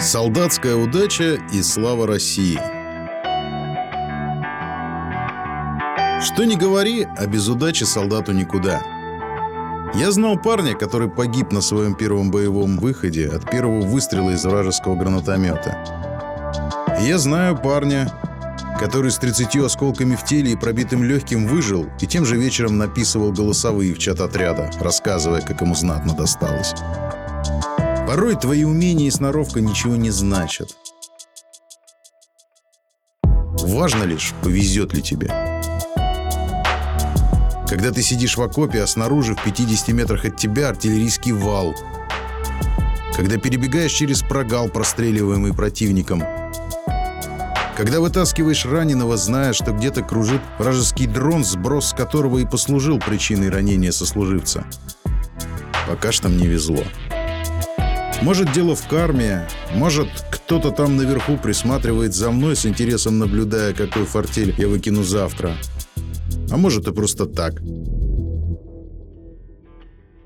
Солдатская удача и слава России. Что не говори, а без удачи солдату никуда. Я знал парня, который погиб на своем первом боевом выходе от первого выстрела из вражеского гранатомета. И я знаю парня, который с 30 осколками в теле и пробитым легким выжил и тем же вечером написывал голосовые в чат отряда, рассказывая, как ему знатно досталось. Порой твои умения и сноровка ничего не значат. Важно лишь, повезет ли тебе. Когда ты сидишь в окопе, а снаружи в 50 метрах от тебя артиллерийский вал. Когда перебегаешь через прогал, простреливаемый противником. Когда вытаскиваешь раненого, зная, что где-то кружит вражеский дрон, сброс которого и послужил причиной ранения сослуживца. Пока что мне везло. Может, дело в карме, может, кто-то там наверху присматривает за мной с интересом, наблюдая, какой фортель я выкину завтра. А может, и просто так.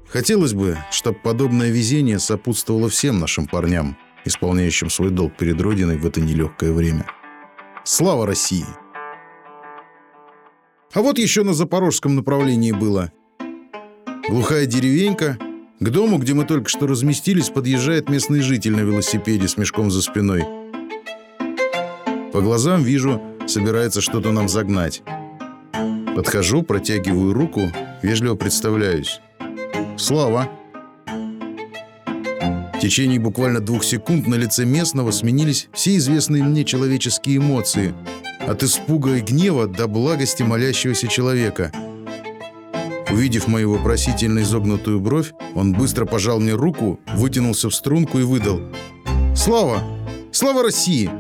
Хотелось бы, чтобы подобное везение сопутствовало всем нашим парням, исполняющим свой долг перед Родиной в это нелегкое время. Слава России! А вот еще на запорожском направлении было. Глухая деревенька – к дому, где мы только что разместились, подъезжает местный житель на велосипеде с мешком за спиной. По глазам вижу, собирается что-то нам загнать. Подхожу, протягиваю руку, вежливо представляюсь. Слава. В течение буквально двух секунд на лице местного сменились все известные мне человеческие эмоции. От испуга и гнева до благости молящегося человека – Увидев мою вопросительно изогнутую бровь, он быстро пожал мне руку, вытянулся в струнку и выдал. «Слава! Слава России!»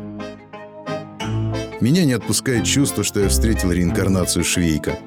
Меня не отпускает чувство, что я встретил реинкарнацию Швейка.